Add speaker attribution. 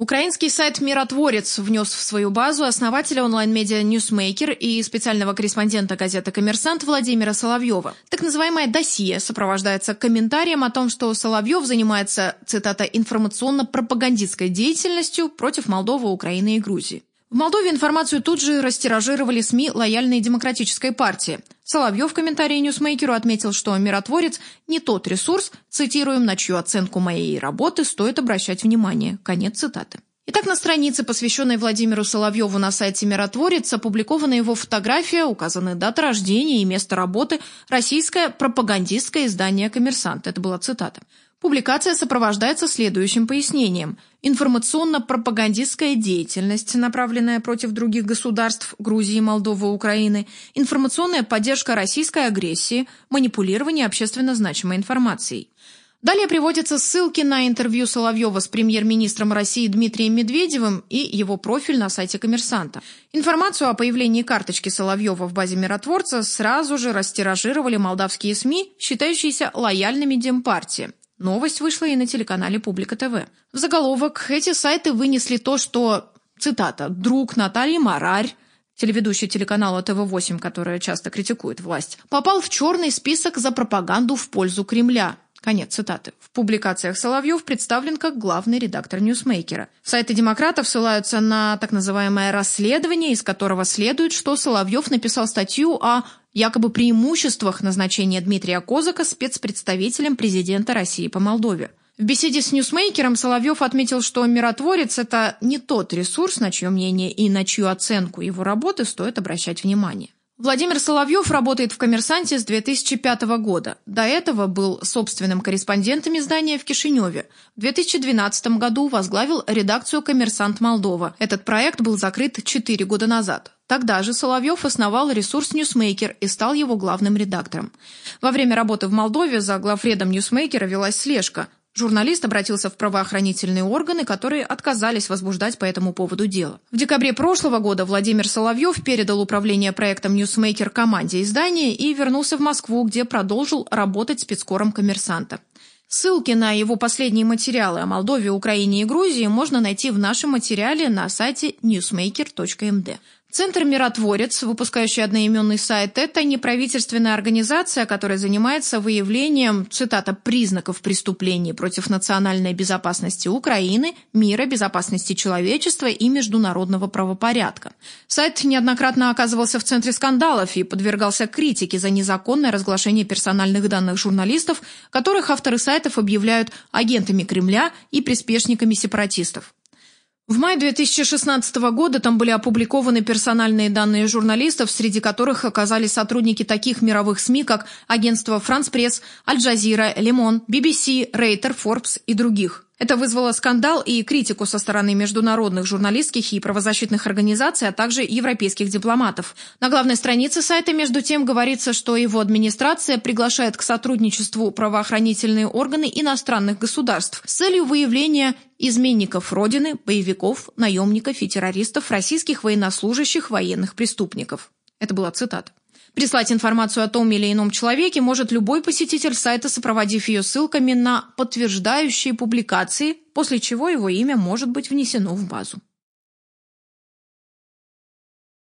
Speaker 1: Украинский сайт «Миротворец» внес в свою базу основателя онлайн-медиа «NewsMaker» и специального корреспондента газеты «Коммерсант» Владимира Соловьева. Так называемая «досье» сопровождается комментарием о том, что Соловьев занимается, цитата, «информационно-пропагандистской деятельностью против Молдовы, Украины и Грузии». В Молдове информацию тут же растиражировали СМИ лояльной демократической партии. Соловьев в комментарии Ньюсмейкеру отметил, что «Миротворец» не тот ресурс, цитируем, на чью оценку моей работы стоит обращать внимание. Конец цитаты. Итак, на странице, посвященной Владимиру Соловьеву на сайте «Миротворец», опубликована его фотография, указаны дата рождения и место работы, российское пропагандистское издание «Коммерсант». Это была цитата. Публикация сопровождается следующим пояснением. Информационно-пропагандистская деятельность, направленная против других государств Грузии, Молдовы, Украины, информационная поддержка российской агрессии, манипулирование общественно значимой информацией. Далее приводятся ссылки на интервью Соловьева с премьер-министром России Дмитрием Медведевым и его профиль на сайте «Коммерсанта». Информацию о появлении карточки Соловьева в базе миротворца сразу же растиражировали молдавские СМИ, считающиеся лояльными Демпартии. Новость вышла и на телеканале «Публика ТВ». В заголовок эти сайты вынесли то, что, цитата, «друг Натальи Марарь», телеведущий телеканала ТВ-8, которая часто критикует власть, попал в черный список за пропаганду в пользу Кремля. Конец цитаты. В публикациях Соловьев представлен как главный редактор «NewsMaker а». Сайты демократов ссылаются на так называемое расследование, из которого следует, что Соловьев написал статью о якобы преимуществах назначения Дмитрия Козака спецпредставителем президента России по Молдове. В беседе с ньюсмейкером Соловьев отметил, что миротворец – это не тот ресурс, на чье мнение и на чью оценку его работы стоит обращать внимание. Владимир Соловьев работает в «Коммерсанте» с 2005 года. До этого был собственным корреспондентом издания в Кишиневе. В 2012 году возглавил редакцию «Коммерсант Молдова». Этот проект был закрыт 4 года назад. Тогда же Соловьев основал ресурс «NewsMaker» и стал его главным редактором. Во время работы в Молдове за главредом «NewsMaker а» велась слежка. Журналист обратился в правоохранительные органы, которые отказались возбуждать по этому поводу дело. В декабре прошлого года Владимир Соловьев передал управление проектом «NewsMaker» команде издания и вернулся в Москву, где продолжил работать спецкором коммерсанта. Ссылки на его последние материалы о Молдове, Украине и Грузии можно найти в нашем материале на сайте newsmaker.md. Центр «Миротворец», выпускающий одноименный сайт, это неправительственная организация, которая занимается выявлением, цитата, «признаков преступлений против национальной безопасности Украины, мира, безопасности человечества и международного правопорядка». Сайт неоднократно оказывался в центре скандалов и подвергался критике за незаконное разглашение персональных данных журналистов, которых авторы сайтов объявляют агентами Кремля и приспешниками сепаратистов. В мае 2016 года там были опубликованы персональные данные журналистов, среди которых оказались сотрудники таких мировых СМИ, как агентство «Франс Пресс», «Аль-Джазира», «Лемон», BBC, «Рейтер», «Форбс» и других. Это вызвало скандал и критику со стороны международных журналистских и правозащитных организаций, а также европейских дипломатов. На главной странице сайта, между тем, говорится, что его администрация приглашает к сотрудничеству правоохранительные органы иностранных государств с целью выявления изменников Родины, боевиков, наемников и террористов, российских военнослужащих, военных преступников. Это была цитата. Прислать информацию о том или ином человеке может любой посетитель сайта, сопроводив ее ссылками на подтверждающие публикации, после чего его имя может быть внесено в базу.